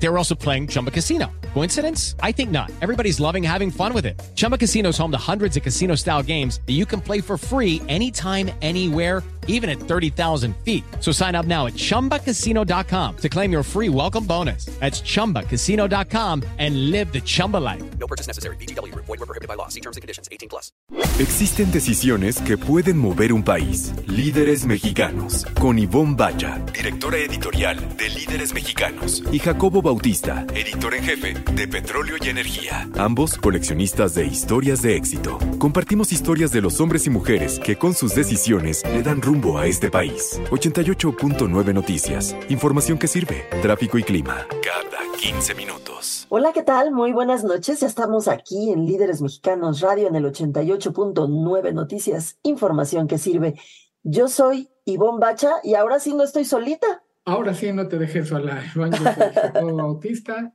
They were also playing Chumba Casino. Coincidence? I think not. Everybody's loving having fun with it. Chumba Casino is home to hundreds of casino style games that you can play for free anytime, anywhere, even at 30,000 feet. So sign up now at chumbacasino.com to claim your free welcome bonus. That's chumbacasino.com and live the Chumba life. No purchase necessary. BGW. Void were prohibited by law. See terms and conditions. 18 plus. Existen decisiones que pueden mover un país. Líderes mexicanos. Con Ivonne Bacha, directora editorial de Líderes Mexicanos. Y Jacobo Bautista, editor en jefe de Petróleo y Energía. Ambos coleccionistas de historias de éxito. Compartimos historias de los hombres y mujeres que con sus decisiones le dan rumbo a este país. 88.9 Noticias. Información que sirve. Tráfico y clima. Cada 15 minutos. Hola, ¿qué tal? Muy buenas noches. Ya estamos aquí en Líderes Mexicanos Radio en el 88.9 Noticias. Información que sirve. Yo soy Ivonne Bacha y ahora sí no estoy solita. Ahora sí no te dejes sola, Iván. Yo soy Bautista.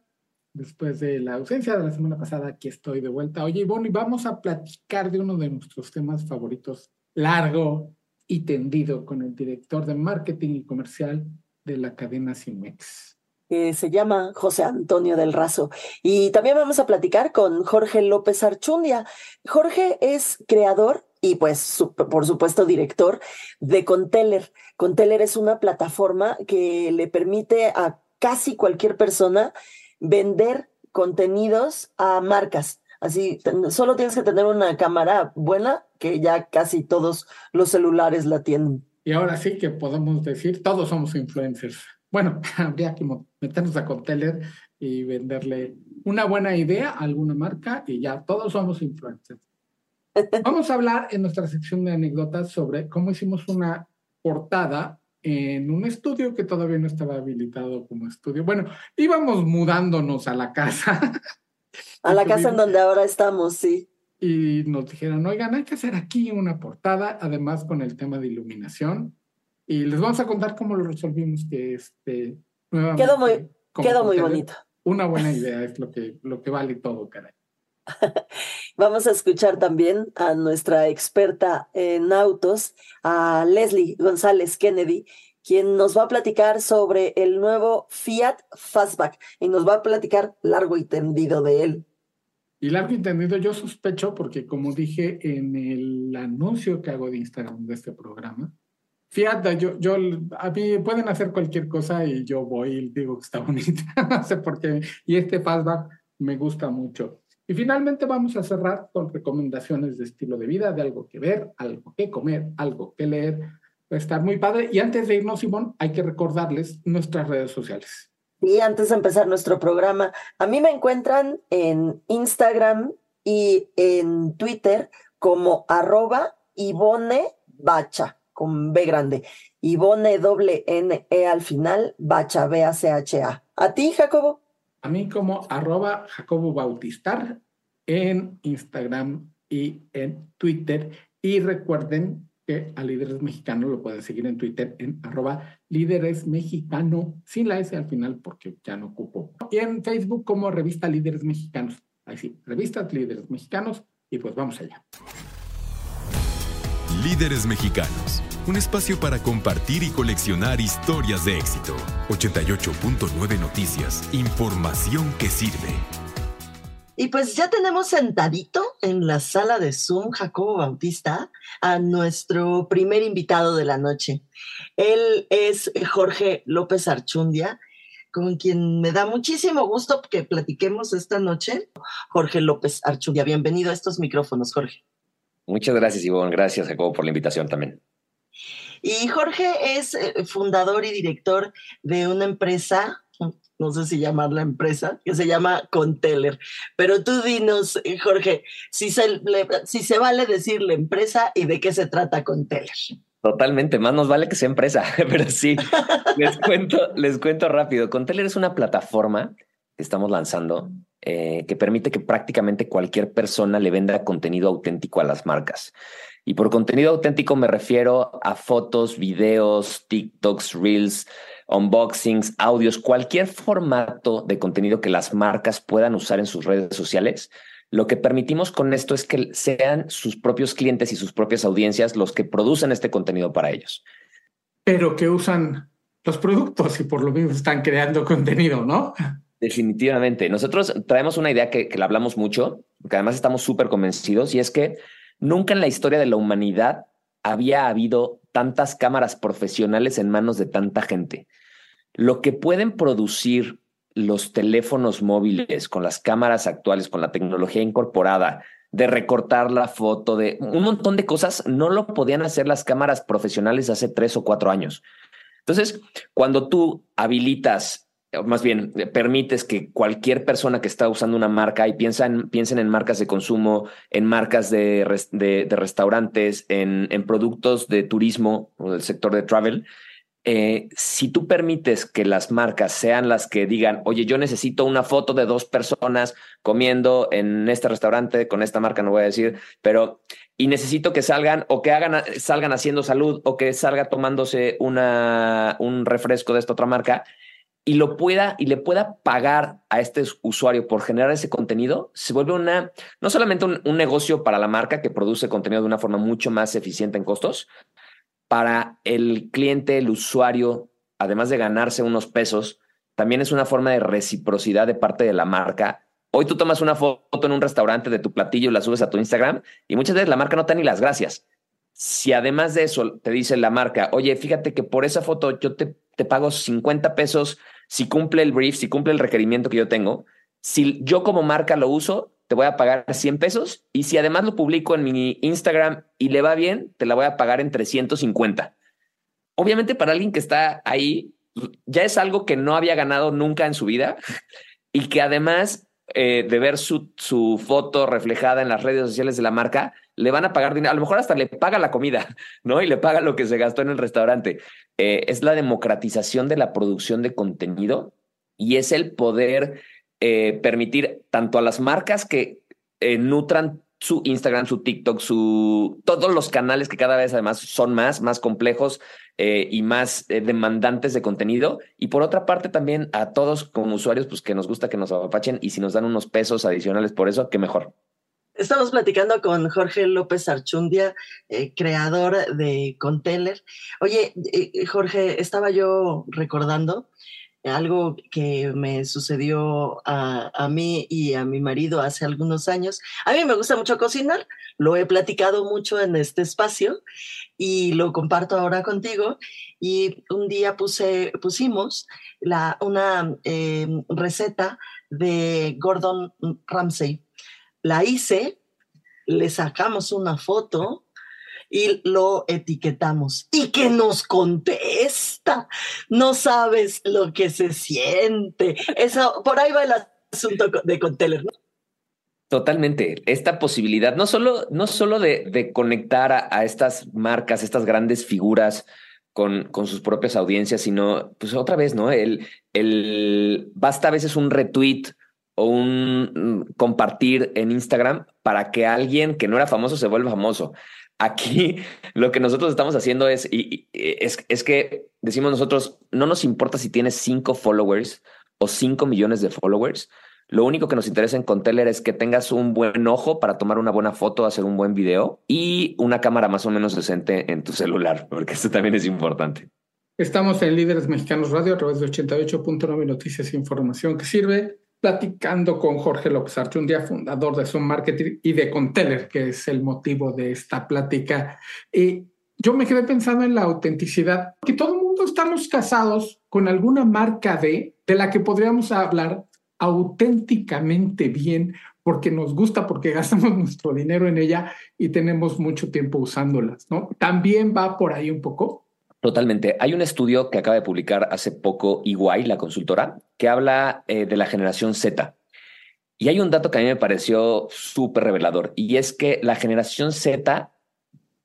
Después de la ausencia de la semana pasada, aquí estoy de vuelta. Oye, Ivonne, vamos a platicar de uno de nuestros temas favoritos, largo y tendido, con el director de marketing y comercial de la cadena Cimex. Se llama José Antonio del Razo. Y también vamos a platicar con Jorge López Archundia. Jorge es creador y pues por supuesto director de Conteller. Conteller es una plataforma que le permite a casi cualquier persona vender contenidos a marcas. Así, solo tienes que tener una cámara buena, que ya casi todos los celulares la tienen. Y ahora sí que podemos decir, todos somos influencers. Bueno, habría que meternos a Conteller y venderle una buena idea a alguna marca y ya todos somos influencers. Vamos a hablar en nuestra sección de anécdotas sobre cómo hicimos una portada en un estudio que todavía no estaba habilitado como estudio. Bueno, íbamos mudándonos a la casa A la casa en donde ahora estamos, sí. y nos dijeron, oigan, hay que hacer aquí una portada, además con el tema de iluminación. Y les vamos a contar cómo lo resolvimos, que este, Quedó muy- Quedó muy bonito. Una buena idea es lo que, lo que vale todo, caray. Vamos a escuchar también a nuestra experta en autos, a Leslie González Kennedy, quien nos va a platicar sobre el nuevo Fiat Fastback y nos va a platicar largo y tendido de él. Y largo entendido, yo sospecho, porque como dije en el anuncio que hago de Instagram de este programa, Fiat, yo, yo, a mí pueden hacer cualquier cosa y yo voy y digo que está bonita, no sé por qué, y este fastback me gusta mucho. Y finalmente vamos a cerrar con recomendaciones de estilo de vida, de algo que ver, algo que comer, algo que leer. Va estar muy padre. Y antes de irnos, Simón, hay que recordarles nuestras redes sociales. Y antes de empezar nuestro programa, a mí me encuentran en Instagram y en Twitter como arroba Ivone Bacha, con B grande. Ivone doble N E al final, Bacha, B-A-C-H-A. ¿A ti, Jacobo? A mí como arroba Jacobo Bautistar en Instagram y en Twitter. Y recuerden que a Líderes Mexicanos lo pueden seguir en Twitter en arroba Líderes Mexicano, sin la S al final porque ya no ocupo. Y en Facebook como Revista Líderes Mexicanos. Ahí sí, Revistas Líderes Mexicanos. Y pues vamos allá. Líderes Mexicanos. Un espacio para compartir y coleccionar historias de éxito. 88.9 Noticias. Información que sirve. Y pues ya tenemos sentadito en la sala de Zoom, Jacobo Bautista, a nuestro primer invitado de la noche. Él es Jorge López Archundia, con quien me da muchísimo gusto que platiquemos esta noche. Jorge López Archundia, bienvenido a estos micrófonos, Jorge. Muchas gracias, Ivonne. Gracias, Jacobo, por la invitación también. Y Jorge es eh, fundador y director de una empresa, no sé si llamarla empresa, que se llama Conteller. Pero tú dinos, eh, Jorge, si se, le- si se vale decirle empresa y de qué se trata Conteller. Totalmente, más nos vale que sea empresa, pero sí, les cuento, les cuento rápido. Conteller es una plataforma que estamos lanzando eh, que permite que prácticamente cualquier persona le venda contenido auténtico a las marcas. Y por contenido auténtico me refiero a fotos, videos, TikToks, Reels, unboxings, audios, cualquier formato de contenido que las marcas puedan usar en sus redes sociales. Lo que permitimos con esto es que sean sus propios clientes y sus propias audiencias los que producen este contenido para ellos. Pero que usan los productos y por lo mismo están creando contenido, ¿no? Definitivamente. Nosotros traemos una idea que, la hablamos mucho, que además estamos súper convencidos, y es que nunca en la historia de la humanidad había habido tantas cámaras profesionales en manos de tanta gente. Lo que pueden producir los teléfonos móviles con las cámaras actuales, con la tecnología incorporada, de recortar la foto, de un montón de cosas, no lo podían hacer las cámaras profesionales hace tres o cuatro años. Entonces, cuando tú habilitas, más bien permites que cualquier persona que está usando una marca y piensan, piensen en marcas de consumo, en marcas de, de, de restaurantes, en, en, productos de turismo o del sector de travel, eh, si tú permites que las marcas sean las que digan, oye, yo necesito una foto de dos personas comiendo en este restaurante con esta marca, no voy a decir, pero y necesito que salgan o que hagan, salgan haciendo salud o que salga tomándose una, un refresco de esta otra marca y lo pueda y le pueda pagar a este usuario por generar ese contenido, se vuelve una, no solamente un, negocio para la marca que produce contenido de una forma mucho más eficiente en costos, para el cliente, el usuario, además de ganarse unos pesos, también es una forma de reciprocidad de parte de la marca. Hoy tú tomas una foto en un restaurante de tu platillo la subes a tu Instagram y muchas veces la marca no te da ni las gracias. Si además de eso te dice la marca, oye, fíjate que por esa foto yo te, te pago 50 pesos si cumple el brief, si cumple el requerimiento que yo tengo, si yo como marca lo uso, te voy a pagar 100 pesos y si además lo publico en mi Instagram y le va bien, te la voy a pagar en 350. Obviamente para alguien que está ahí, ya es algo que no había ganado nunca en su vida y que además eh, de ver su, su foto reflejada en las redes sociales de la marca, le van a pagar dinero. A lo mejor hasta le paga la comida, ¿no? Y le paga lo que se gastó en el restaurante. Eh, es la democratización de la producción de contenido y es el poder eh, permitir tanto a las marcas que eh, nutran su Instagram, su TikTok, su todos los canales que cada vez además son más, más complejos y más demandantes de contenido. Y por otra parte también a todos como usuarios, pues que nos gusta que nos apachen y si nos dan unos pesos adicionales por eso, qué mejor. Estamos platicando con Jorge López Archundia, eh, creador de Conteller. Oye, eh, Jorge, estaba yo recordando algo que me sucedió a, mí y a mi marido hace algunos años. A mí me gusta mucho cocinar, lo he platicado mucho en este espacio y lo comparto ahora contigo. Y un día pusimos la, una eh, receta de Gordon Ramsay. La hice, le sacamos una foto y lo etiquetamos. ¿Y que nos contesta? No sabes lo que se siente. Eso, por ahí va el asunto de Conteller, ¿no? Totalmente. Esta posibilidad, no solo, no solo de, conectar a, a, estas marcas, estas grandes figuras con, con, sus propias audiencias, sino, pues otra vez, ¿no? El, el, basta a veces un retweet o un compartir en Instagram para que alguien que no era famoso se vuelva famoso. Aquí lo que nosotros estamos haciendo es, y, y, es, es que decimos nosotros, no nos importa si tienes cinco followers o cinco millones de followers. Lo único que nos interesa en Conteller es que tengas un buen ojo para tomar una buena foto, hacer un buen video y una cámara más o menos decente en tu celular, porque eso también es importante. Estamos en Líderes Mexicanos Radio a través de 88.9 Noticias e Información que sirve platicando con Jorge López Archundia, fundador de Zoom Marketing y de Conteller, que es el motivo de esta plática. Y yo me quedé pensando en la autenticidad, que todo el mundo estamos casados con alguna marca de, de la que podríamos hablar auténticamente bien, porque nos gusta, porque gastamos nuestro dinero en ella y tenemos mucho tiempo usándolas, ¿no? También va por ahí un poco. Totalmente. Hay un estudio que acaba de publicar hace poco Iguay, la consultora, que habla eh, de la generación Z. Y hay un dato que a mí me pareció súper revelador, y es que la generación Z,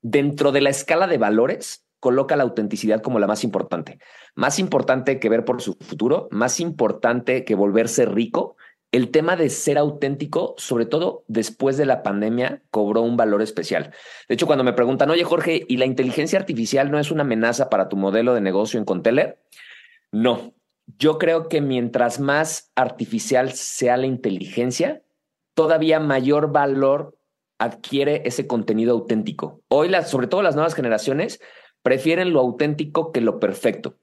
dentro de la escala de valores, coloca la autenticidad como la más importante. Más importante que ver por su futuro, más importante que volverse rico, el tema de ser auténtico, sobre todo después de la pandemia, cobró un valor especial. De hecho, cuando me preguntan, oye Jorge, ¿y la inteligencia artificial no es una amenaza para tu modelo de negocio en Conteller? No, yo creo que mientras más artificial sea la inteligencia, todavía mayor valor adquiere ese contenido auténtico. Hoy, sobre todo las nuevas generaciones, prefieren lo auténtico que lo perfecto.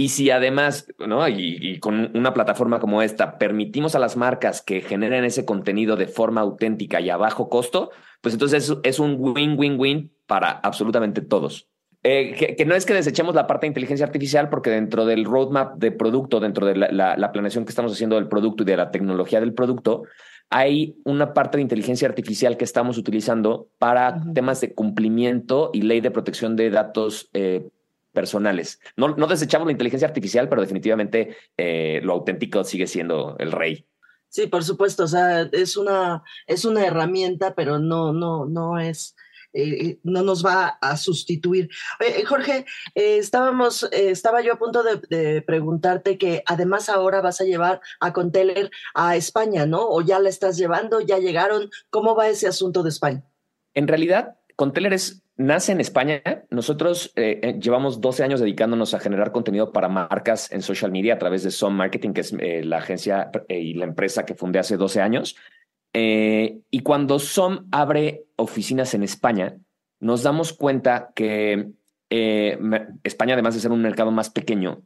Y si además, ¿no? Y, y, con una plataforma como esta, permitimos a las marcas que generen ese contenido de forma auténtica y a bajo costo, pues entonces es un win-win-win para absolutamente todos. Eh, que, que, no es que desechemos la parte de inteligencia artificial, porque dentro del roadmap de producto, dentro de la, la, la planeación que estamos haciendo del producto y de la tecnología del producto, hay una parte de inteligencia artificial que estamos utilizando para uh -huh. temas de cumplimiento y ley de protección de datos eh, personales. No, no, desechamos la inteligencia artificial, pero definitivamente eh, lo auténtico sigue siendo el rey. Sí, por supuesto. O sea, es una, es una herramienta, pero no, no, no es. Eh, no nos va a sustituir. Eh, Jorge, eh, estábamos, estaba yo a punto de, de, preguntarte que además ahora vas a llevar a Conteller a España, ¿no? O ya la estás llevando, ya llegaron. ¿Cómo va ese asunto de España? En realidad, Conteller es nace en España. Nosotros eh, llevamos 12 años dedicándonos a generar contenido para marcas en social media a través de Som Marketing, que es eh, la agencia eh, y la empresa que fundé hace 12 años. y cuando Som abre oficinas en España, nos damos cuenta que España, además de ser un mercado más pequeño,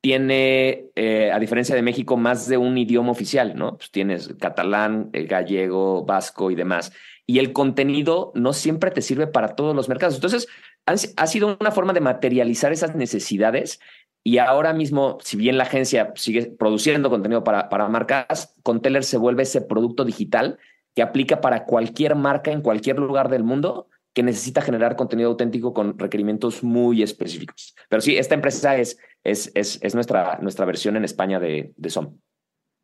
tiene, a diferencia de México, más de un idioma oficial, ¿no? Pues tienes catalán, gallego, vasco y demás y el contenido no siempre te sirve para todos los mercados. Entonces, ha sido una forma de materializar esas necesidades y ahora mismo, si bien la agencia sigue produciendo contenido para, para marcas, Conteller se vuelve ese producto digital que aplica para cualquier marca en cualquier lugar del mundo que necesita generar contenido auténtico con requerimientos muy específicos. Pero sí, esta empresa es, es, es, es nuestra, nuestra versión en España de, de SOM.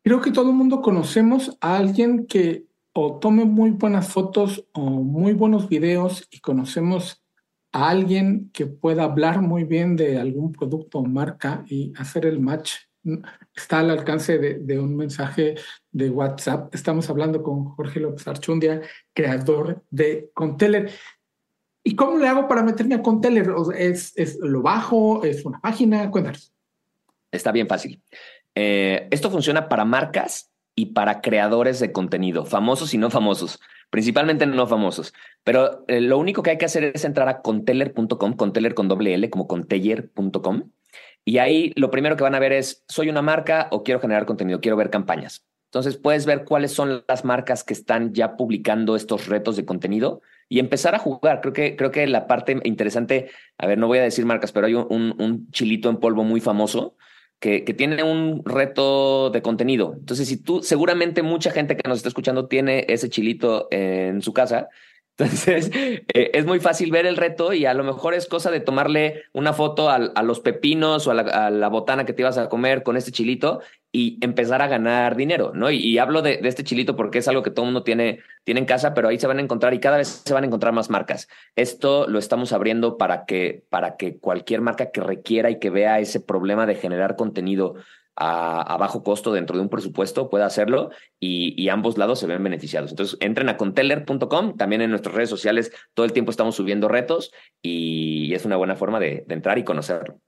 Creo que todo el mundo conocemos a alguien que o tome muy buenas fotos o muy buenos videos y conocemos a alguien que pueda hablar muy bien de algún producto o marca y hacer el match. Está al alcance de, un mensaje de WhatsApp. Estamos hablando con Jorge López Archundia, creador de Conteller. ¿Y cómo le hago para meterme a Conteller? ¿Es, ¿Es lo bajo? ¿Es una página? Cuéntanos. Está bien fácil. Eh, esto funciona para marcas y para creadores de contenido, famosos y no famosos, principalmente no famosos. Pero eh, lo único que hay que hacer es entrar a conteller.com, conteller con doble L, como conteller.com. Y ahí lo primero que van a ver es, soy una marca o quiero generar contenido, quiero ver campañas. Entonces puedes ver cuáles son las marcas que están ya publicando estos retos de contenido y empezar a jugar. Creo que, creo que la parte interesante, a ver, no voy a decir marcas, pero hay un, un chilito en polvo muy famoso que, que, tiene un reto de contenido. Entonces, si tú, seguramente mucha gente que nos está escuchando tiene ese chilito en su casa. Entonces, eh, es muy fácil ver el reto y a lo mejor es cosa de tomarle una foto a, a los pepinos o a la, botana que te ibas a comer con este chilito y empezar a ganar dinero, ¿no? Y, y hablo de, de, este chilito porque es algo que todo el mundo tiene, tiene en casa, pero ahí se van a encontrar y cada vez se van a encontrar más marcas. Esto lo estamos abriendo para que, para que cualquier marca que requiera y que vea ese problema de generar contenido a, bajo costo dentro de un presupuesto pueda hacerlo y, y, ambos lados se ven beneficiados. Entonces, entren a conteller.com, también en nuestras redes sociales todo el tiempo estamos subiendo retos y es una buena forma de, de entrar y conocerlo.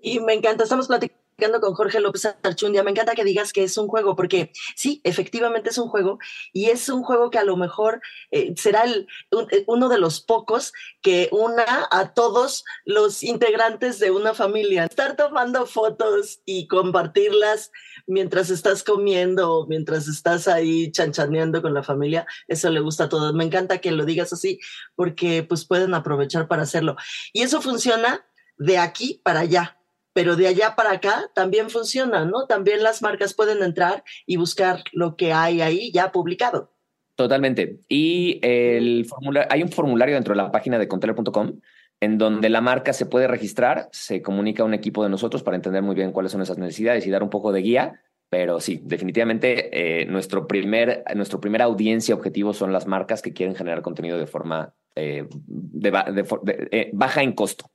Y me encanta, estamos platicando con Jorge López Archundia, me encanta que digas que es un juego, porque sí, efectivamente es un juego, y es un juego que a lo mejor eh, será el, un, uno de los pocos que una a todos los integrantes de una familia. Estar tomando fotos y compartirlas mientras estás comiendo, mientras estás ahí chanchaneando con la familia, eso le gusta a todos. Me encanta que lo digas así, porque pues pueden aprovechar para hacerlo. Y eso funciona de aquí para allá pero de allá para acá también funciona, ¿no? También las marcas pueden entrar y buscar lo que hay ahí ya publicado. Totalmente. Y el formulario, hay un formulario dentro de la página de conteller.com en donde la marca se puede registrar, se comunica a un equipo de nosotros para entender muy bien cuáles son esas necesidades y dar un poco de guía. Pero sí, definitivamente eh, nuestro, primer, nuestro primer audiencia objetivo son las marcas que quieren generar contenido de forma eh, de, de, eh, baja en costo.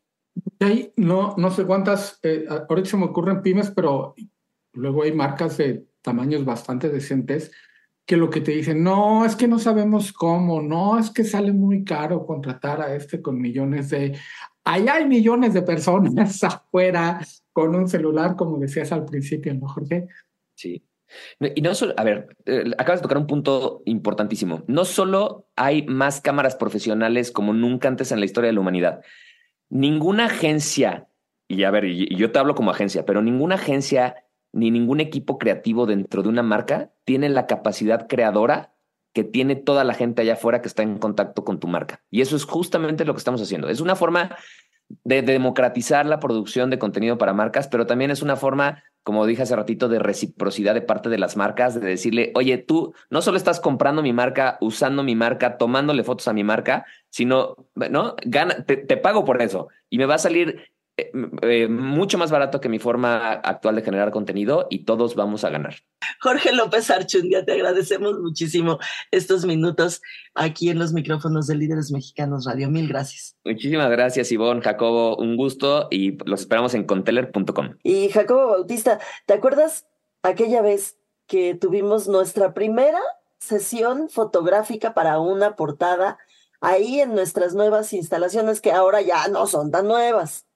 Hay no, no sé cuántas, eh, ahorita se me ocurren pymes, pero luego hay marcas de tamaños bastante decentes que lo que te dicen, no, es que no sabemos cómo, no, es que sale muy caro contratar a este con millones de... Allá hay millones de personas afuera con un celular, como decías al principio, ¿no, Jorge? Sí. Y no solo, a ver, eh, acabas de tocar un punto importantísimo. No solo hay más cámaras profesionales como nunca antes en la historia de la humanidad. Ninguna agencia, y a ver, y yo te hablo como agencia, pero ninguna agencia ni ningún equipo creativo dentro de una marca tiene la capacidad creadora que tiene toda la gente allá afuera que está en contacto con tu marca. Y eso es justamente lo que estamos haciendo. Es una forma de democratizar la producción de contenido para marcas, pero también es una forma, como dije hace ratito, de reciprocidad de parte de las marcas, de decirle, oye, tú no solo estás comprando mi marca, usando mi marca, tomándole fotos a mi marca, sino, ¿no? Gana, te, te pago por eso y me va a salir eh, eh, mucho más barato que mi forma actual de generar contenido y todos vamos a ganar. Jorge López Archundia, te agradecemos muchísimo estos minutos aquí en los micrófonos de Líderes Mexicanos Radio. Mil gracias. Muchísimas gracias, Ivonne, Jacobo, un gusto y los esperamos en conteller.com. Y Jacobo Bautista, ¿te acuerdas aquella vez que tuvimos nuestra primera sesión fotográfica para una portada ahí en nuestras nuevas instalaciones que ahora ya no son tan nuevas?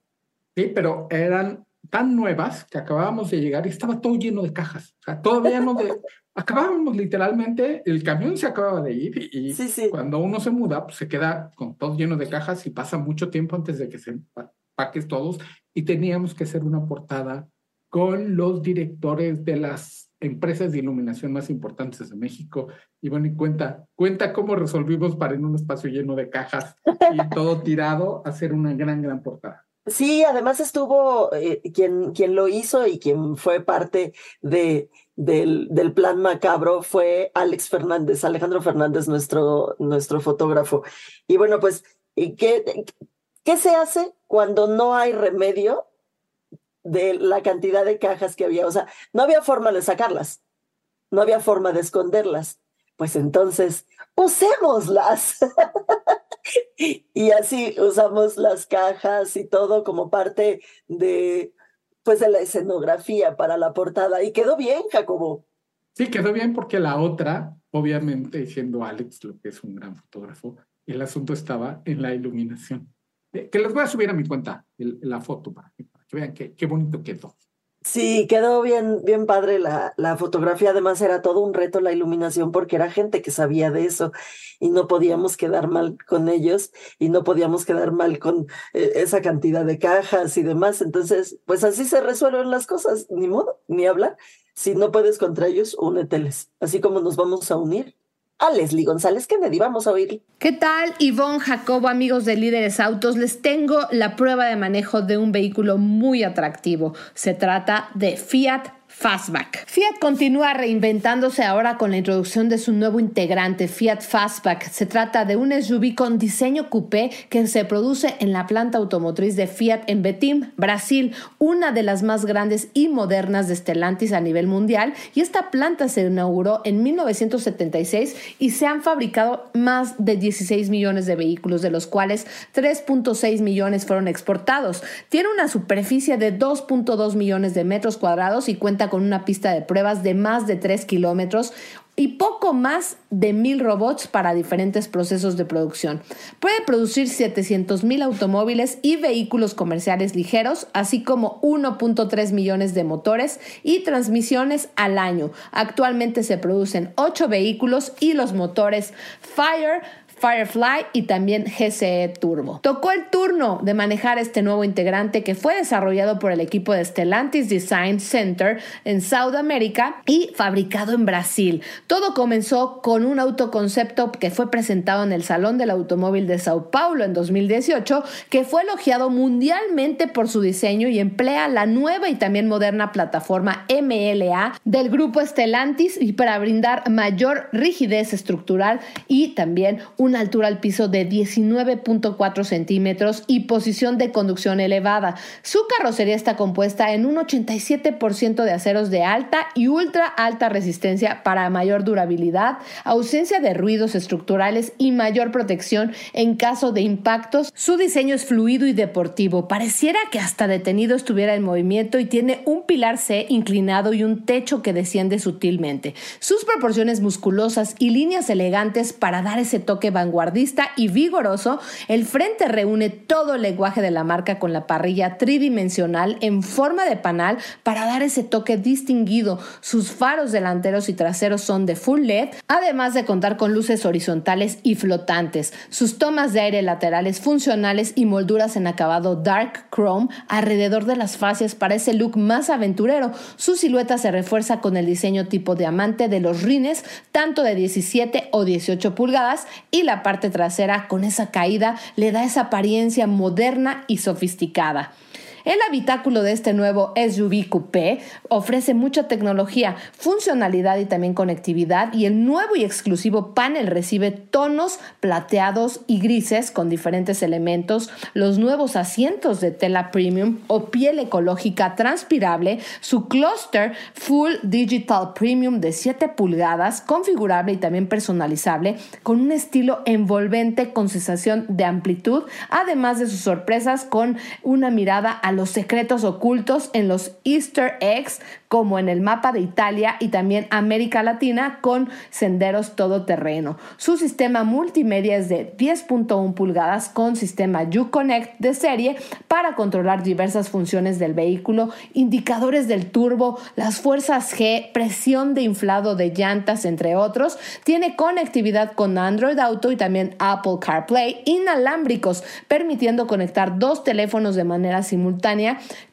Sí, pero eran tan nuevas que acabábamos de llegar y estaba todo lleno de cajas. O sea, todo lleno de... Acabábamos literalmente, el camión se acababa de ir y cuando uno se muda, pues se queda con todo lleno de cajas y pasa mucho tiempo antes de que se paques todos y teníamos que hacer una portada con los directores de las empresas de iluminación más importantes de México. Y bueno, y cuenta, cuenta cómo resolvimos para en un espacio lleno de cajas y todo tirado hacer una gran, gran portada. Sí, además estuvo eh, quien, quien lo hizo y quien fue parte de, del, del, plan macabro fue Alex Fernández, Alejandro Fernández, nuestro, nuestro fotógrafo. Y bueno, pues, ¿qué, ¿qué se hace cuando no hay remedio de la cantidad de cajas que había? O sea, no había forma de sacarlas, no había forma de esconderlas. Pues entonces, usémoslas. y así usamos las cajas y todo como parte de pues de la escenografía para la portada y quedó bien, Jacobo. Sí, quedó bien porque la otra, obviamente siendo Alex, lo que es un gran fotógrafo, el asunto estaba en la iluminación. Eh, que les voy a subir a mi cuenta la foto para que, vean qué, qué bonito quedó. Sí, quedó bien, bien padre la, la fotografía. Además, era todo un reto la iluminación porque era gente que sabía de eso y no podíamos quedar mal con ellos y no podíamos quedar mal con eh, esa cantidad de cajas y demás. Entonces, pues así se resuelven las cosas, ni modo, ni hablar. Si no puedes contra ellos, úneteles, así como nos vamos a unir a Leslie González Kennedy. Vamos a oír. ¿Qué tal, Ivonne Jacobo, amigos de Líderes Autos? Les tengo la prueba de manejo de un vehículo muy atractivo. Se trata de Fiat Fastback. Fiat continúa reinventándose ahora con la introducción de su nuevo integrante, Fiat Fastback. Se trata de un SUV con diseño coupé que se produce en la planta automotriz de Fiat en Betim, Brasil, una de las más grandes y modernas de Stellantis a nivel mundial. Y esta planta se inauguró en 1976 y se han fabricado más de 16 millones de vehículos, de los cuales 3.6 millones fueron exportados. Tiene una superficie de 2.2 millones de metros cuadrados y cuenta con una pista de pruebas de más de 3 kilómetros y poco más de mil robots para diferentes procesos de producción. Puede producir 700 mil automóviles y vehículos comerciales ligeros, así como 1.3 millones de motores y transmisiones al año. Actualmente se producen 8 vehículos y los motores Fire, Firefly y también GCE Turbo. Tocó el turno de manejar este nuevo integrante que fue desarrollado por el equipo de Stellantis Design Center en Sudamérica y fabricado en Brasil. Todo comenzó con un autoconcepto que fue presentado en el Salón del Automóvil de Sao Paulo en 2018, que fue elogiado mundialmente por su diseño y emplea la nueva y también moderna plataforma MLA del grupo Stellantis y para brindar mayor rigidez estructural y también un una altura al piso de 19.4 centímetros y posición de conducción elevada. Su carrocería está compuesta en un 87% de aceros de alta y ultra alta resistencia para mayor durabilidad, ausencia de ruidos estructurales y mayor protección en caso de impactos. Su diseño es fluido y deportivo. Pareciera que hasta detenido estuviera en movimiento y tiene un pilar C inclinado y un techo que desciende sutilmente. Sus proporciones musculosas y líneas elegantes para dar ese toque vanguardista y vigoroso, el frente reúne todo el lenguaje de la marca con la parrilla tridimensional en forma de panal para dar ese toque distinguido. Sus faros delanteros y traseros son de full LED, además de contar con luces horizontales y flotantes. Sus tomas de aire laterales funcionales y molduras en acabado dark chrome alrededor de las fascias para ese look más aventurero. Su silueta se refuerza con el diseño tipo diamante de los rines, tanto de 17 o 18 pulgadas, y la parte trasera con esa caída le da esa apariencia moderna y sofisticada. El habitáculo de este nuevo SUV coupé ofrece mucha tecnología, funcionalidad y también conectividad y el nuevo y exclusivo panel recibe tonos plateados y grises con diferentes elementos, los nuevos asientos de tela premium o piel ecológica transpirable, su cluster full digital premium de 7 pulgadas, configurable y también personalizable, con un estilo envolvente con sensación de amplitud, además de sus sorpresas con una mirada a los secretos ocultos en los Easter eggs, como en el mapa de Italia y también América Latina, con senderos todoterreno. Su sistema multimedia es de 10.1 pulgadas con sistema Uconnect de serie para controlar diversas funciones del vehículo, indicadores del turbo, las fuerzas G, presión de inflado de llantas, entre otros. Tiene conectividad con Android Auto y también Apple CarPlay inalámbricos, permitiendo conectar dos teléfonos de manera simultánea.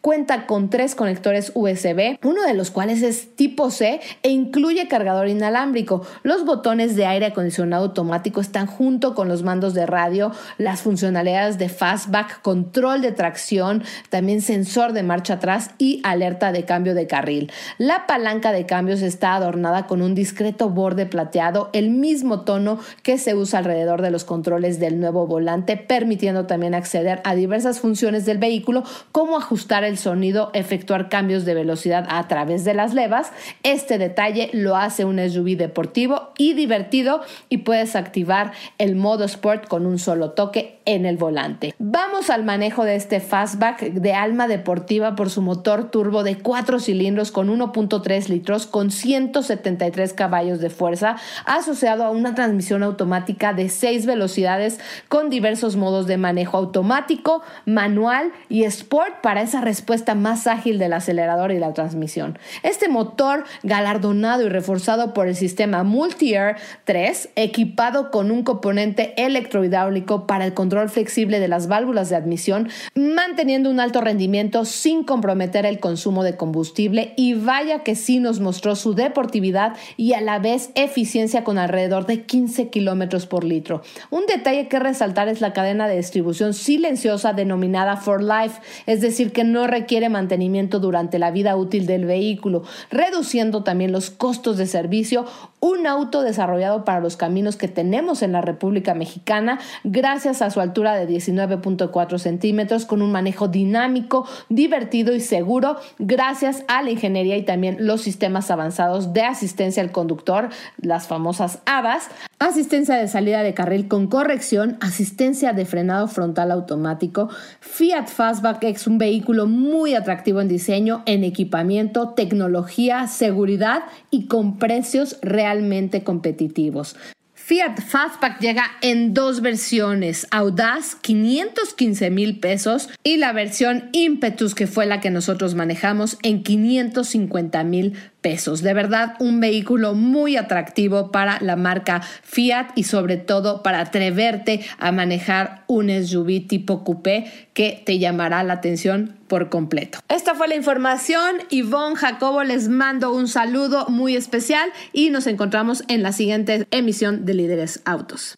Cuenta con tres conectores USB, uno de los cuales es tipo C e incluye cargador inalámbrico. Los botones de aire acondicionado automático están junto con los mandos de radio, las funcionalidades de fastback, control de tracción, también sensor de marcha atrás y alerta de cambio de carril. La palanca de cambios está adornada con un discreto borde plateado, el mismo tono que se usa alrededor de los controles del nuevo volante, permitiendo también acceder a diversas funciones del vehículo como ajustar el sonido, efectuar cambios de velocidad a través de las levas. Este detalle lo hace un SUV deportivo y divertido y puedes activar el modo Sport con un solo toque en el volante. Vamos al manejo de este fastback de alma deportiva por su motor turbo de 4 cilindros con 1.3 litros con 173 caballos de fuerza asociado a una transmisión automática de 6 velocidades con diversos modos de manejo automático, manual y sport para esa respuesta más ágil del acelerador y la transmisión. Este motor galardonado y reforzado por el sistema Multi-Air 3, equipado con un componente electrohidráulico para el control flexible de las válvulas de admisión, manteniendo un alto rendimiento sin comprometer el consumo de combustible y vaya que sí nos mostró su deportividad y a la vez eficiencia con alrededor de 15 kilómetros por litro. Un detalle que resaltar es la cadena de distribución silenciosa denominada For Life, decir, que no requiere mantenimiento durante la vida útil del vehículo, reduciendo también los costos de servicio. Un auto desarrollado para los caminos que tenemos en la República Mexicana, gracias a su altura de 19.4 centímetros, con un manejo dinámico, divertido y seguro, gracias a la ingeniería y también los sistemas avanzados de asistencia al conductor, las famosas ADAS, asistencia de salida de carril con corrección, asistencia de frenado frontal automático. Fiat Fastback es un vehículo muy atractivo en diseño, en equipamiento, tecnología, seguridad y con precios realmente competitivos. Fiat Fastback llega en dos versiones, Audaz 515 mil pesos y la versión Impetus que fue la que nosotros manejamos en 550 mil pesos. De verdad, un vehículo muy atractivo para la marca Fiat y sobre todo para atreverte a manejar un SUV tipo coupé que te llamará la atención por completo. Esta fue la información. Ivonne Jacobo les mando un saludo muy especial y nos encontramos en la siguiente emisión de Líderes Autos.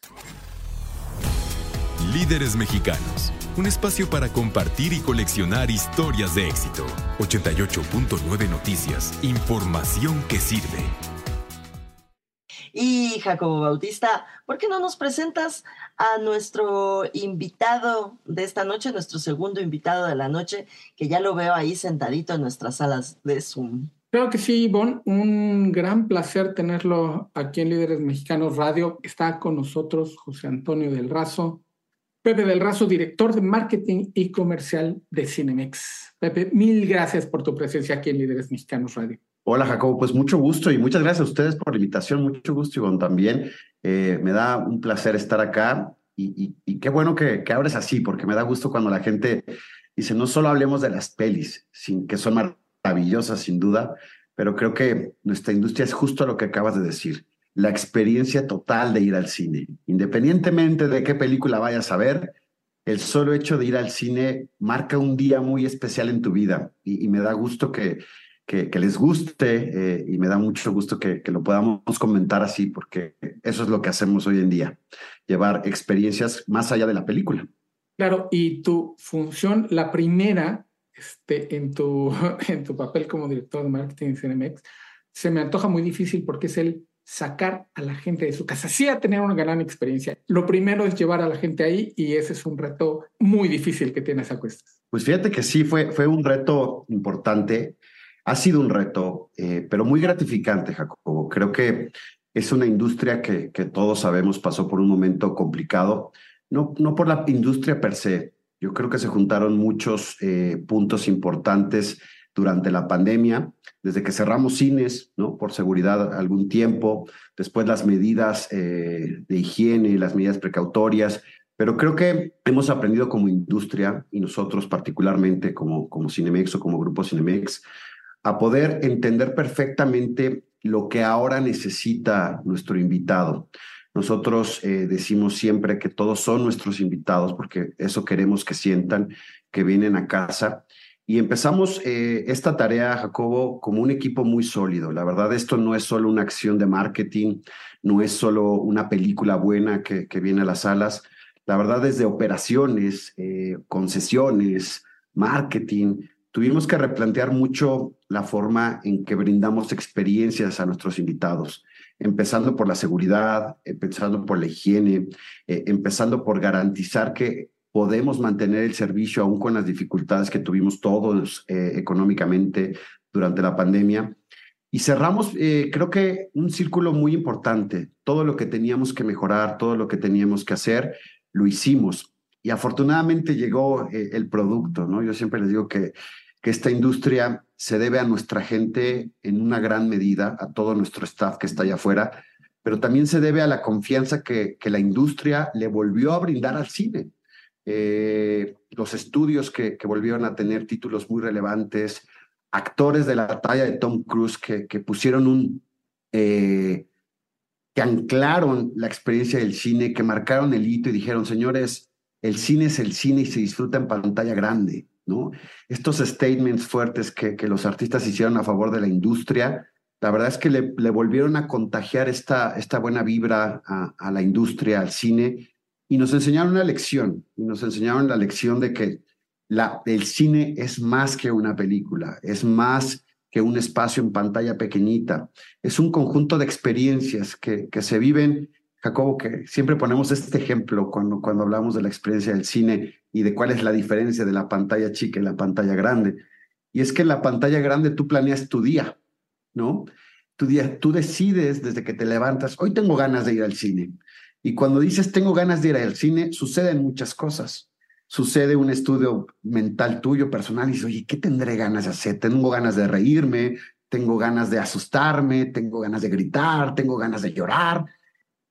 Líderes Mexicanos, un espacio para compartir y coleccionar historias de éxito. 88.9 Noticias, información que sirve. Y Jacobo Bautista, ¿por qué no nos presentas a nuestro invitado de esta noche, nuestro segundo invitado de la noche, que ya lo veo ahí sentadito en nuestras salas de Zoom? Creo que sí, Ivonne, un gran placer tenerlo aquí en Líderes Mexicanos Radio. Está con nosotros José Antonio del Razo, Pepe del Razo, director de marketing y comercial de Cinemex. Pepe, mil gracias por tu presencia aquí en Líderes Mexicanos Radio. Hola Jacobo, pues mucho gusto y muchas gracias a ustedes por la invitación, mucho gusto Ivonne también. Eh, me da un placer estar acá y, qué bueno que, que abres así, porque me da gusto cuando la gente dice, no solo hablemos de las pelis, sin, que son maravillosas sin duda, pero creo que nuestra industria es justo lo que acabas de decir, la experiencia total de ir al cine. Independientemente de qué película vayas a ver, el solo hecho de ir al cine marca un día muy especial en tu vida y, me da gusto que, que, les guste eh, y me da mucho gusto que, que, lo podamos comentar así porque eso es lo que hacemos hoy en día, llevar experiencias más allá de la película. Claro, y tu función, la primera, este, en, tu, en tu papel como director de marketing en Cinemex, se me antoja muy difícil porque es el sacar a la gente de su casa, sí a tener una gran experiencia. Lo primero es llevar a la gente ahí y ese es un reto muy difícil que tienes a cuestas. Pues fíjate que sí, fue, fue un reto importante. Ha sido un reto, eh, pero muy gratificante, Jacobo. Creo que es una industria que, que todos sabemos pasó por un momento complicado, no, no por la industria per se. Yo creo que se juntaron muchos eh, puntos importantes durante la pandemia, desde que cerramos cines, ¿no? Por seguridad algún tiempo, después las medidas eh, de higiene, las medidas precautorias, pero creo que hemos aprendido como industria y nosotros particularmente como, como Cinemex o como Grupo Cinemex, a poder entender perfectamente lo que ahora necesita nuestro invitado. Nosotros eh, decimos siempre que todos son nuestros invitados porque eso queremos que sientan, que vienen a casa y empezamos eh, esta tarea, Jacobo, como un equipo muy sólido. La verdad, esto no es solo una acción de marketing, no es solo una película buena que, viene a las salas. La verdad, desde operaciones, eh, concesiones, marketing, tuvimos que replantear mucho la forma en que brindamos experiencias a nuestros invitados, empezando por la seguridad, empezando por la higiene, eh, empezando por garantizar que podemos mantener el servicio aún con las dificultades que tuvimos todos eh, económicamente durante la pandemia. Y cerramos, eh, creo que un círculo muy importante. Todo lo que teníamos que mejorar, todo lo que teníamos que hacer, lo hicimos. Y afortunadamente llegó eh, el producto, ¿no? Yo siempre les digo que, que esta industria se debe a nuestra gente en una gran medida, a todo nuestro staff que está allá afuera, pero también se debe a la confianza que, que la industria le volvió a brindar al cine. Eh, los estudios que, volvieron a tener títulos muy relevantes, actores de la talla de Tom Cruise que, pusieron un, eh, que anclaron la experiencia del cine, que marcaron el hito y dijeron, señores, el cine es el cine y se disfruta en pantalla grande, ¿no? Estos statements fuertes que, los artistas hicieron a favor de la industria, la verdad es que le, volvieron a contagiar esta, esta buena vibra a la industria, al cine, y nos enseñaron una lección, y nos enseñaron la lección de que el cine es más que una película, es más que un espacio en pantalla pequeñita, es un conjunto de experiencias que, que se viven, Jacobo, que siempre ponemos este ejemplo cuando, cuando hablamos de la experiencia del cine y de cuál es la diferencia de la pantalla chica y la pantalla grande. Y es que en la pantalla grande tú planeas tu día, ¿no? Tu día, tú decides desde que te levantas, hoy tengo ganas de ir al cine. Y cuando dices tengo ganas de ir al cine, suceden muchas cosas. Sucede un estudio mental tuyo, personal, y dices, oye, ¿qué tendré ganas de hacer? Tengo ganas de reírme, tengo ganas de asustarme, tengo ganas de gritar, tengo ganas de llorar.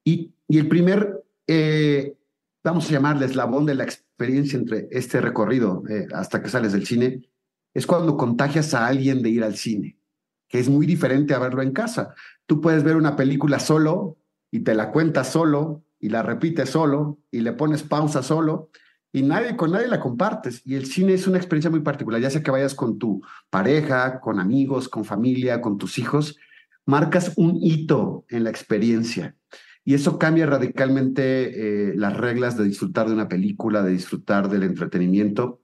Y, y el primer, eh, vamos a llamarle eslabón de la experiencia entre este recorrido eh, hasta que sales del cine, es cuando contagias a alguien de ir al cine, que es muy diferente a verlo en casa. Tú puedes ver una película solo y te la cuentas solo y la repites solo y le pones pausa solo y nadie con nadie la compartes. Y el cine es una experiencia muy particular, ya sea que vayas con tu pareja, con amigos, con familia, con tus hijos, marcas un hito en la experiencia. Y eso cambia radicalmente eh, las reglas de disfrutar de una película, de disfrutar del entretenimiento.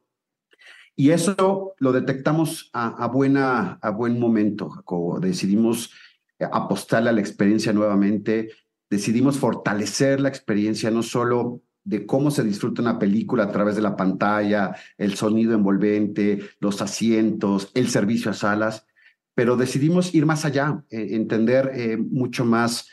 Y eso lo detectamos a, a buena, a buen momento, Jacobo. Decidimos apostarle a la experiencia nuevamente, decidimos fortalecer la experiencia no solo de cómo se disfruta una película a través de la pantalla, el sonido envolvente, los asientos, el servicio a salas, pero decidimos ir más allá, eh, entender eh, mucho más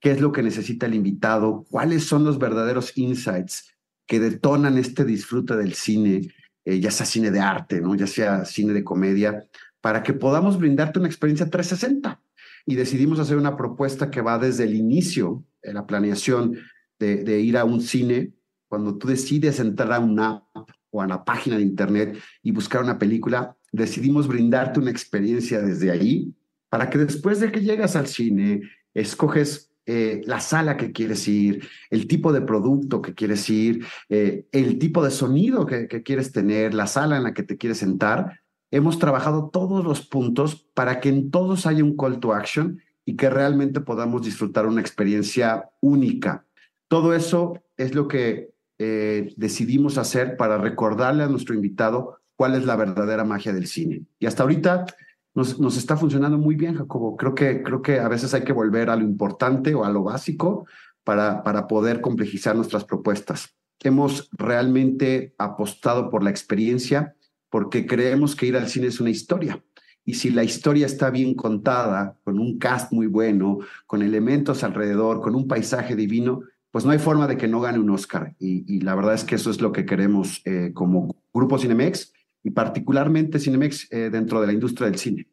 qué es lo que necesita el invitado, cuáles son los verdaderos insights que detonan este disfrute del cine, eh, ya sea cine de arte, ¿no? ya sea cine de comedia, para que podamos brindarte una experiencia 360. Y decidimos hacer una propuesta que va desde el inicio, de la planeación de, ir a un cine, cuando tú decides entrar a una app o a la página de internet y buscar una película, decidimos brindarte una experiencia desde ahí para que después de que llegas al cine, escoges eh, la sala que quieres ir, el tipo de producto que quieres ir, eh, el tipo de sonido que, que quieres tener, la sala en la que te quieres sentar. Hemos trabajado todos los puntos para que en todos haya un call to action y que realmente podamos disfrutar una experiencia única. Todo eso es lo que eh, decidimos hacer para recordarle a nuestro invitado cuál es la verdadera magia del cine. Y hasta ahorita nos, nos, está funcionando muy bien, Jacobo. Creo que, creo que a veces hay que volver a lo importante o a lo básico para, para poder complejizar nuestras propuestas. Hemos realmente apostado por la experiencia porque creemos que ir al cine es una historia. Y si la historia está bien contada, con un cast muy bueno, con elementos alrededor, con un paisaje divino, pues no hay forma de que no gane un Oscar. Y, la verdad es que eso es lo que queremos eh, como Grupo Cinemex y particularmente Cinemex eh, dentro de la industria del cine.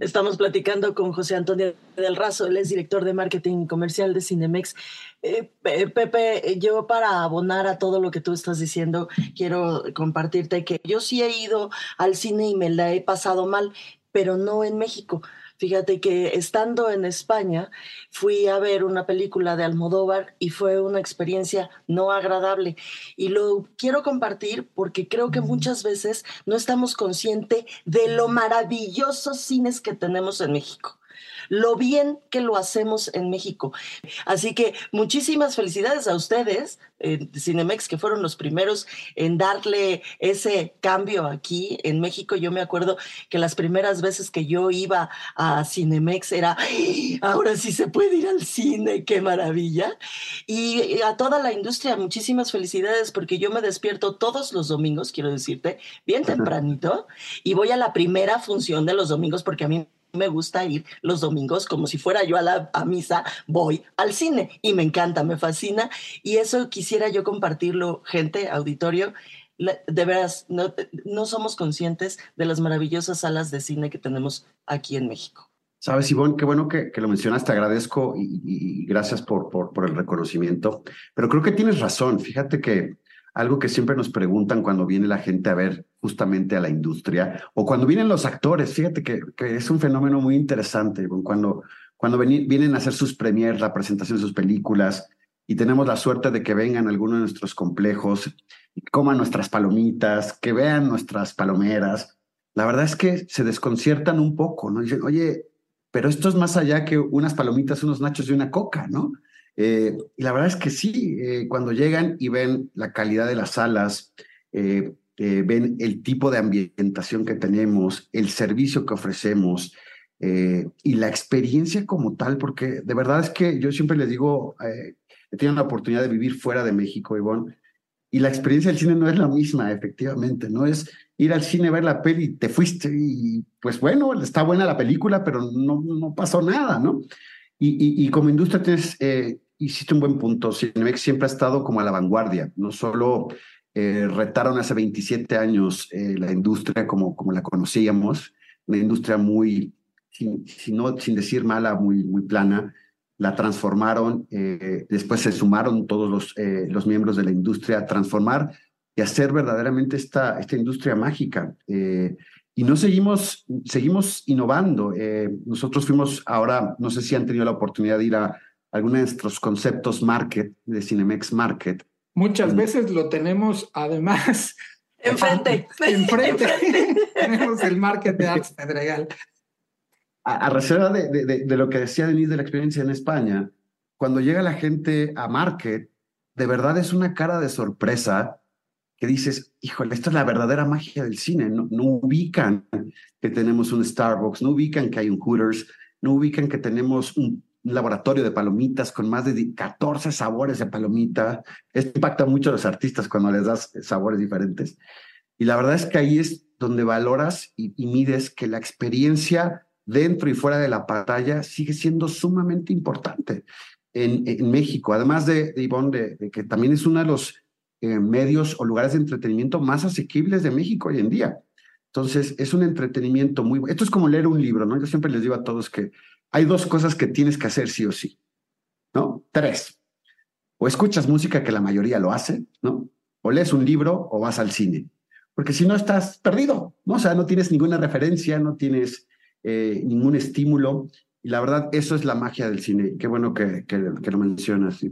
Estamos platicando con José Antonio del Razo, él es director de marketing comercial de Cinemex. Eh, Pepe, yo para abonar a todo lo que tú estás diciendo, quiero compartirte que yo sí he ido al cine y me la he pasado mal, pero no en México. Fíjate que estando en España fui a ver una película de Almodóvar y fue una experiencia no agradable. Y lo quiero compartir porque creo que muchas veces no estamos conscientes de lo maravillosos cines que tenemos en México lo bien que lo hacemos en México. Así que muchísimas felicidades a ustedes, eh, Cinemex, que fueron los primeros en darle ese cambio aquí en México. Yo me acuerdo que las primeras veces que yo iba a Cinemex era, ahora sí se puede ir al cine, qué maravilla. Y a toda la industria, muchísimas felicidades porque yo me despierto todos los domingos, quiero decirte, bien tempranito, y voy a la primera función de los domingos porque a mí me gusta ir los domingos como si fuera yo a la misa, voy al cine y me encanta, me fascina y eso quisiera yo compartirlo, gente, auditorio. De veras, no, no somos conscientes de las maravillosas salas de cine que tenemos aquí en México. Sabes, Ivonne, qué bueno que, que lo mencionas, te agradezco y, y, y gracias por, por, por el reconocimiento. Pero creo que tienes razón. Fíjate que algo que siempre nos preguntan cuando viene la gente a ver justamente a la industria o cuando vienen los actores. Fíjate que, que es un fenómeno muy interesante cuando, cuando vienen a hacer sus premiers, la presentación de sus películas y tenemos la suerte de que vengan algunos de nuestros complejos y coman nuestras palomitas, que vean nuestras palomeras. La verdad es que se desconciertan un poco, ¿no? Dicen, oye, pero esto es más allá que unas palomitas, unos nachos y una coca, ¿no? Eh, y la verdad es que sí, eh, cuando llegan y ven la calidad de las salas, eh, ven el tipo de ambientación que tenemos, el servicio que ofrecemos y la experiencia como tal, porque de verdad es que yo siempre les digo, he tenido la oportunidad de vivir fuera de México, Ivonne, y la experiencia del cine no es la misma, efectivamente, no es ir al cine, ver la peli, te fuiste y pues bueno, está buena la película, pero no, no pasó nada, ¿no? Y, y, y, como industria tienes, eh, hiciste un buen punto. Cinemex siempre ha estado como a la vanguardia. No solo eh, retaron hace 27 años eh, la industria como, como la conocíamos, una industria muy, sin, sin, sin decir mala, muy, muy plana. La transformaron, eh, después se sumaron todos los, los miembros de la industria a transformar y hacer verdaderamente esta, esta industria mágica y no seguimos, seguimos innovando. Eh, nosotros fuimos ahora, no sé si han tenido la oportunidad de ir a algunos de nuestros conceptos market, de Cinemex Market. Muchas veces lo tenemos además. Enfrente. Enfrente. tenemos el Market de Arts Pedregal. A, a reserva de, de, de, lo que decía Denise de la experiencia en España, cuando llega la gente a Market, de verdad es una cara de sorpresa que dices, híjole, esta es la verdadera magia del cine. No, ubican que tenemos un Starbucks, no ubican que hay un Hooters, no ubican que tenemos un, laboratorio de palomitas con más de 14 sabores de palomita. Esto impacta mucho a los artistas cuando les das sabores diferentes. Y la verdad es que ahí es donde valoras y, mides que la experiencia dentro y fuera de la pantalla sigue siendo sumamente importante en, México. Además de, de Ivonne, de, de que también es uno de los eh, medios o lugares de entretenimiento más asequibles de México hoy en día. Entonces, es un entretenimiento muy... Esto es como leer un libro, ¿no? Yo siempre les digo a todos que hay dos cosas que tienes que hacer sí o sí, ¿no? Tres. O escuchas música que la mayoría lo hace, ¿no? O lees un libro o vas al cine. Porque si no estás perdido, ¿no? O sea, no tienes ninguna referencia, no tienes eh, ningún estímulo. Y la verdad, eso es la magia del cine. Qué bueno que, que, lo mencionas, y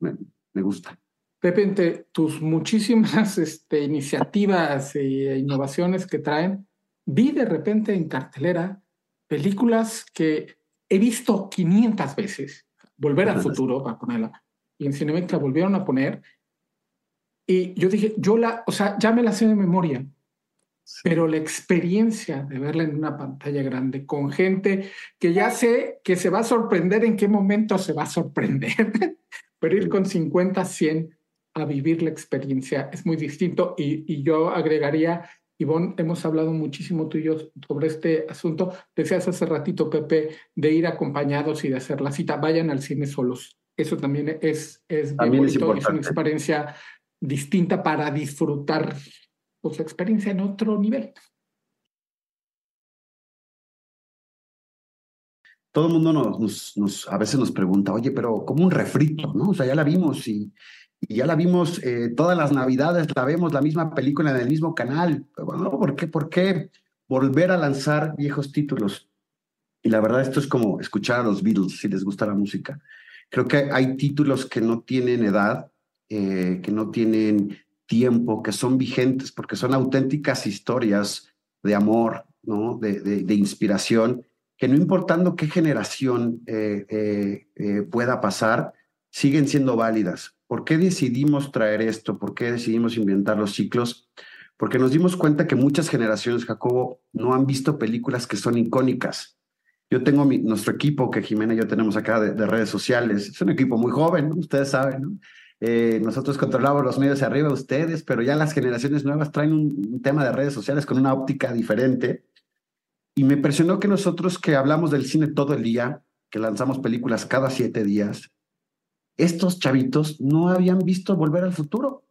Me, me gusta. Pepe, entre tus muchísimas este, iniciativas e innovaciones que traen, vi de repente en cartelera películas que he visto 500 veces. Volver al futuro, a ponerla. Y en Cinemex la volvieron a poner. Y yo dije, yo la, o sea, ya me la sé de memoria, pero la experiencia de verla en una pantalla grande con gente que ya sé que se va a sorprender en qué momento se va a sorprender, pero ir con 50, 100 a vivir la experiencia es muy distinto y, y yo agregaría, Ivonne, hemos hablado muchísimo tú y yo sobre este asunto. Decías hace ratito, Pepe, de ir acompañados y de hacer la cita. Vayan al cine solos. Eso también es, es, también es, es una experiencia distinta para disfrutar pues, la experiencia en otro nivel. Todo el mundo nos, nos, nos, a veces nos pregunta, oye, pero como un refrito, ¿no? O sea, ya la vimos y y ya la vimos eh, todas las navidades, la vemos la misma película en el mismo canal. Bueno, ¿por qué, ¿Por qué volver a lanzar viejos títulos? Y la verdad, esto es como escuchar a los Beatles, si les gusta la música. Creo que hay títulos que no tienen edad, eh, que no tienen tiempo, que son vigentes, porque son auténticas historias de amor, ¿no? de, de, inspiración, que no importando qué generación eh, pueda pasar, siguen siendo válidas. ¿Por qué decidimos traer esto? ¿Por qué decidimos inventar los ciclos? Porque nos dimos cuenta que muchas generaciones, Jacobo, no han visto películas que son icónicas. Yo tengo mi, nuestro equipo que Jimena y yo tenemos acá de, redes sociales. Es un equipo muy joven, ustedes saben. Eh, nosotros controlamos los medios de arriba de ustedes, pero ya las generaciones nuevas traen un tema de redes sociales con una óptica diferente. Y me impresionó que nosotros que hablamos del cine todo el día, que lanzamos películas cada siete días, estos chavitos no habían visto Volver al Futuro.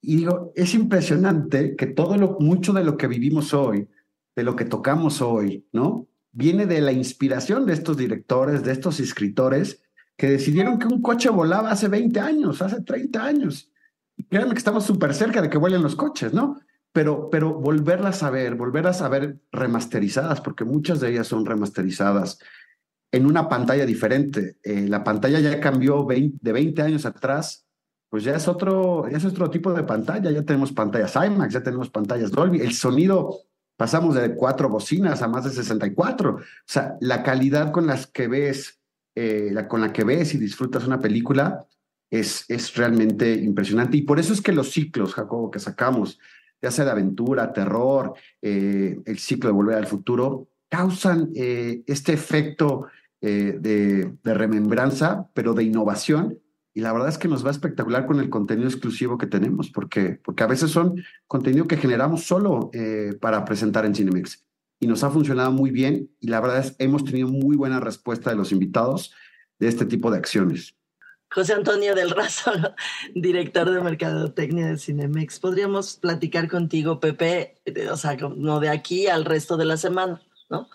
Y digo, es impresionante que todo lo, mucho de lo que vivimos hoy, de lo que tocamos hoy, ¿no? Viene de la inspiración de estos directores, de estos escritores que decidieron que un coche volaba hace 20 años, hace 30 años. Y créanme que estamos súper cerca de que vuelen los coches, ¿no? Pero, pero volverlas a ver, volverlas a ver remasterizadas, porque muchas de ellas son remasterizadas, en una pantalla diferente. Eh, la pantalla ya cambió de 20 años atrás, pues ya es, otro, ya es otro tipo de pantalla. Ya tenemos pantallas IMAX, ya tenemos pantallas Dolby. El sonido, pasamos de cuatro bocinas a más de 64. O sea, la calidad con las que ves, eh, la, con la que ves y disfrutas una película es, es realmente impresionante. Y por eso es que los ciclos, Jacobo, que sacamos, ya sea de aventura, terror, eh, el ciclo de Volver al Futuro, causan este efecto eh, de, remembranza, pero de innovación. Y la verdad es que nos va espectacular con el contenido exclusivo que tenemos, porque, porque a veces son contenido que generamos solo eh, para presentar en Cinemix. Y nos ha funcionado muy bien y la verdad es hemos tenido muy buena respuesta de los invitados de este tipo de acciones. José Antonio del Razo, director de Mercadotecnia de Cinemex. Podríamos platicar contigo, Pepe, o sea, no de aquí al resto de la semana, ¿no?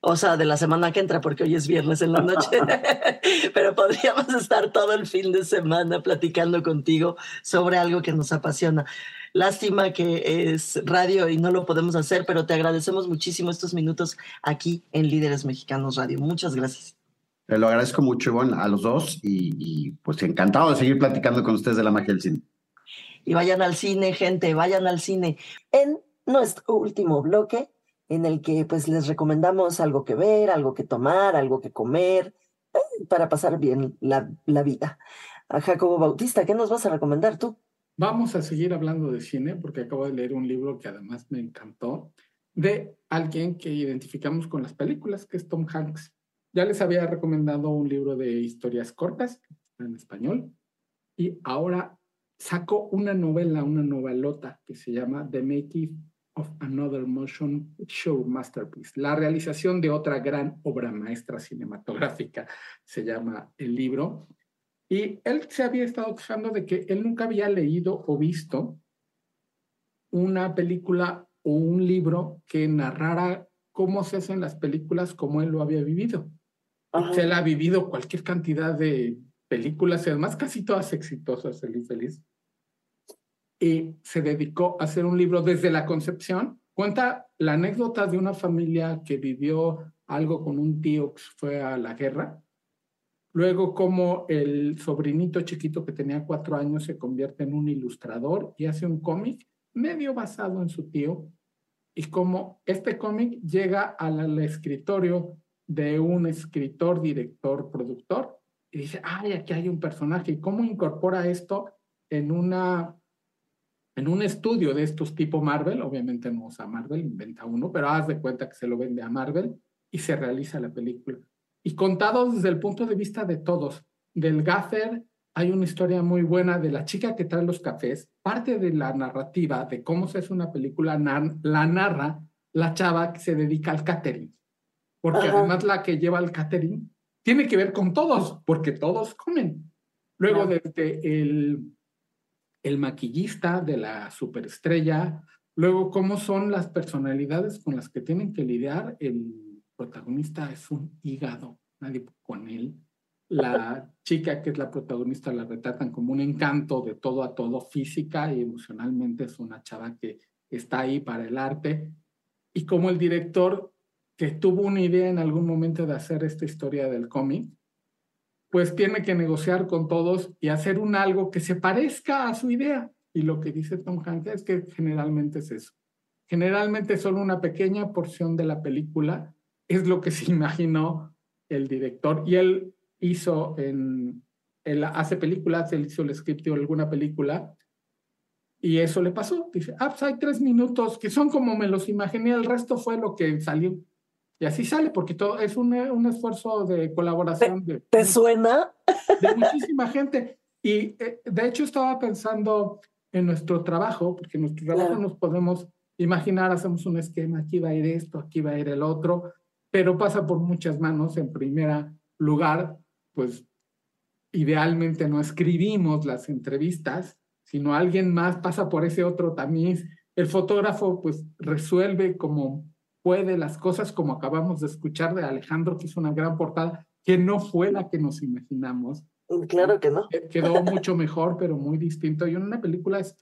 O sea, de la semana que entra, porque hoy es viernes en la noche, pero podríamos estar todo el fin de semana platicando contigo sobre algo que nos apasiona. Lástima que es radio y no lo podemos hacer, pero te agradecemos muchísimo estos minutos aquí en Líderes Mexicanos Radio. Muchas gracias. Te lo agradezco mucho, Ivonne, a los dos y, y pues encantado de seguir platicando con ustedes de la magia del cine. Y vayan al cine, gente, vayan al cine. En nuestro último bloque en el que pues les recomendamos algo que ver, algo que tomar, algo que comer, eh, para pasar bien la, la vida. A Jacobo Bautista, ¿qué nos vas a recomendar tú? Vamos a seguir hablando de cine porque acabo de leer un libro que además me encantó de alguien que identificamos con las películas, que es Tom Hanks. Ya les había recomendado un libro de historias cortas en español y ahora sacó una novela, una novelota que se llama The Making of Another Motion Show Masterpiece, la realización de otra gran obra maestra cinematográfica, se llama el libro. Y él se había estado quejando de que él nunca había leído o visto una película un libro que narrara cómo se hacen las películas como él lo había vivido. Ajá. Él ha vivido cualquier cantidad de películas además casi todas exitosas, el infeliz. Y se dedicó a hacer un libro desde la concepción. Cuenta la anécdota de una familia que vivió algo con un tío que fue a la guerra. Luego, como el sobrinito chiquito que tenía cuatro años se convierte en un ilustrador y hace un cómic medio basado en su tío. Y como este cómic llega al, al escritorio de un escritor, director, productor, y dice, ay, aquí hay un personaje. ¿Y cómo incorpora esto en una en un estudio de estos tipo Marvel? Obviamente no usa Marvel, inventa uno, pero haz de cuenta que se lo vende a Marvel y se realiza la película. Y contado desde el punto de vista de todos. Del gaffer hay una historia muy buena de la chica que trae los cafés. Parte de la narrativa de cómo se hace una película la narra la chava que se dedica al catering. Porque Ajá. además la que lleva el catering tiene que ver con todos, porque todos comen. Luego desde el, el maquillista de la superestrella, luego cómo son las personalidades con las que tienen que lidiar. El protagonista es un hígado, nadie con él. La chica que es la protagonista la retratan como un encanto de todo a todo, física y emocionalmente es una chava que está ahí para el arte. Y como el director que tuvo una idea en algún momento de hacer esta historia del cómic, pues tiene que negociar con todos y hacer un algo que se parezca a su idea. Y lo que dice Tom Hanks es que generalmente es eso. Generalmente solo una pequeña porción de la película es lo que se imaginó el director. Y él hizo en, él hace películas, él hizo el script de alguna película y eso le pasó. Dice, ah, pues hay tres minutos que son como me los imaginé, el resto fue lo que salió. Y así sale, porque todo es un, un esfuerzo de colaboración de, ¿Te suena? de muchísima gente. Y eh, de hecho estaba pensando en nuestro trabajo, porque en nuestro trabajo Claro. nos podemos imaginar, hacemos un esquema, aquí va a ir esto, aquí va a ir el otro, pero pasa por muchas manos. En primer lugar, pues idealmente no escribimos las entrevistas, sino alguien más pasa por ese otro tamiz. El fotógrafo pues resuelve como puede las cosas, como acabamos de escuchar de Alejandro, que hizo una gran portada, que no fue la que nos imaginamos. Claro que no. Quedó mucho mejor, pero muy distinto. Y en una película es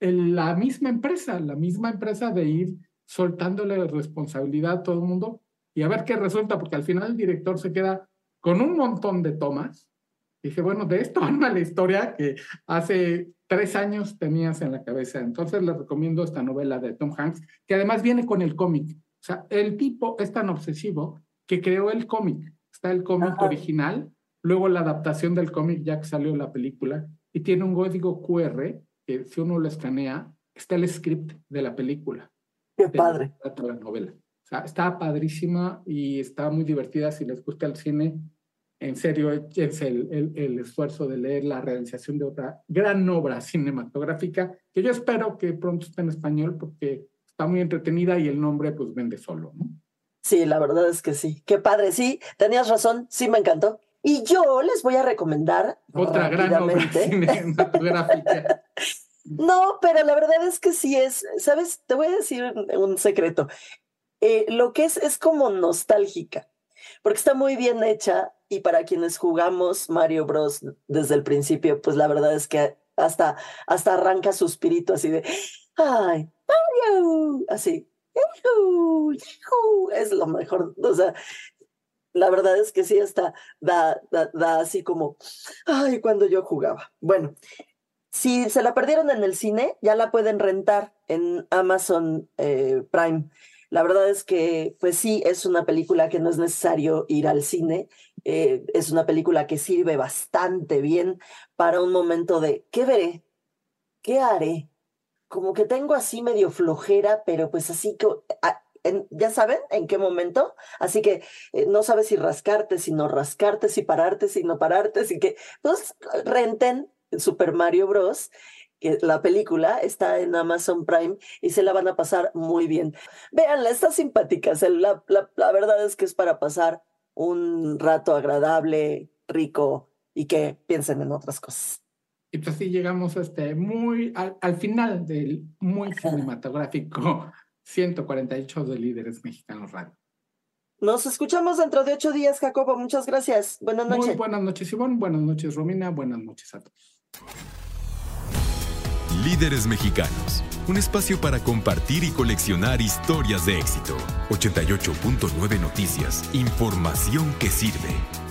la misma empresa, la misma empresa de ir soltándole responsabilidad a todo el mundo y a ver qué resulta, porque al final el director se queda con un montón de tomas. Dije, bueno, de esto anda la historia que hace tres años tenías en la cabeza. Entonces les recomiendo esta novela de Tom Hanks, que además viene con el cómic. O sea, el tipo es tan obsesivo que creó el cómic. Está el cómic Ajá. original, luego la adaptación del cómic ya que salió la película, y tiene un código QR que si uno lo escanea, está el script de la película. Qué padre. la- novela. O sea, está padrísima y está muy divertida. Si les gusta el cine, en serio, es el, el, el esfuerzo de leer la realización de otra gran obra cinematográfica que yo espero que pronto esté en español porque está muy entretenida y el nombre pues vende solo, ¿no? Sí, la verdad es que sí. Qué padre, sí, tenías razón, sí me encantó. Y yo les voy a recomendar Otra gran obra cinematográfica. No, pero la verdad es que sí es, ¿sabes? Te voy a decir un, secreto. Eh, lo que es es como nostálgica, porque está muy bien hecha y para quienes jugamos Mario Bros desde el principio, pues la verdad es que hasta, hasta arranca su espíritu así de, ¡ay, Así. Es lo mejor, o sea, la verdad es que sí, hasta da, da, da así como, ¡ay, cuando yo jugaba! Bueno, si se la perdieron en el cine, ya la pueden rentar en Amazon eh, Prime. La verdad es que, pues sí, es una película que no es necesario ir al cine. eh, es una película que sirve bastante bien para un momento de, ¿qué veré? ¿Qué haré? Como que tengo así medio flojera, pero pues así que, ah, ya saben en qué momento. Así que eh, no sabes si rascarte, si no rascarte, si pararte, si no pararte, así que, pues renten Super Mario Bros. la película está en Amazon Prime y se la van a pasar muy bien. Véanla, está simpática. la verdad es que es para pasar un rato agradable, rico y que piensen en otras cosas. Y pues así llegamos a este muy, al, al final del muy cinematográfico 148 de Líderes Mexicanos Radio. Nos escuchamos dentro de ocho días, Jacobo. Muchas gracias. Buenas noches. Muy buenas noches, Ivonne. Buenas noches, Romina. Buenas noches a todos. Líderes Mexicanos, un espacio para compartir y coleccionar historias de éxito. 88.9 Noticias, información que sirve.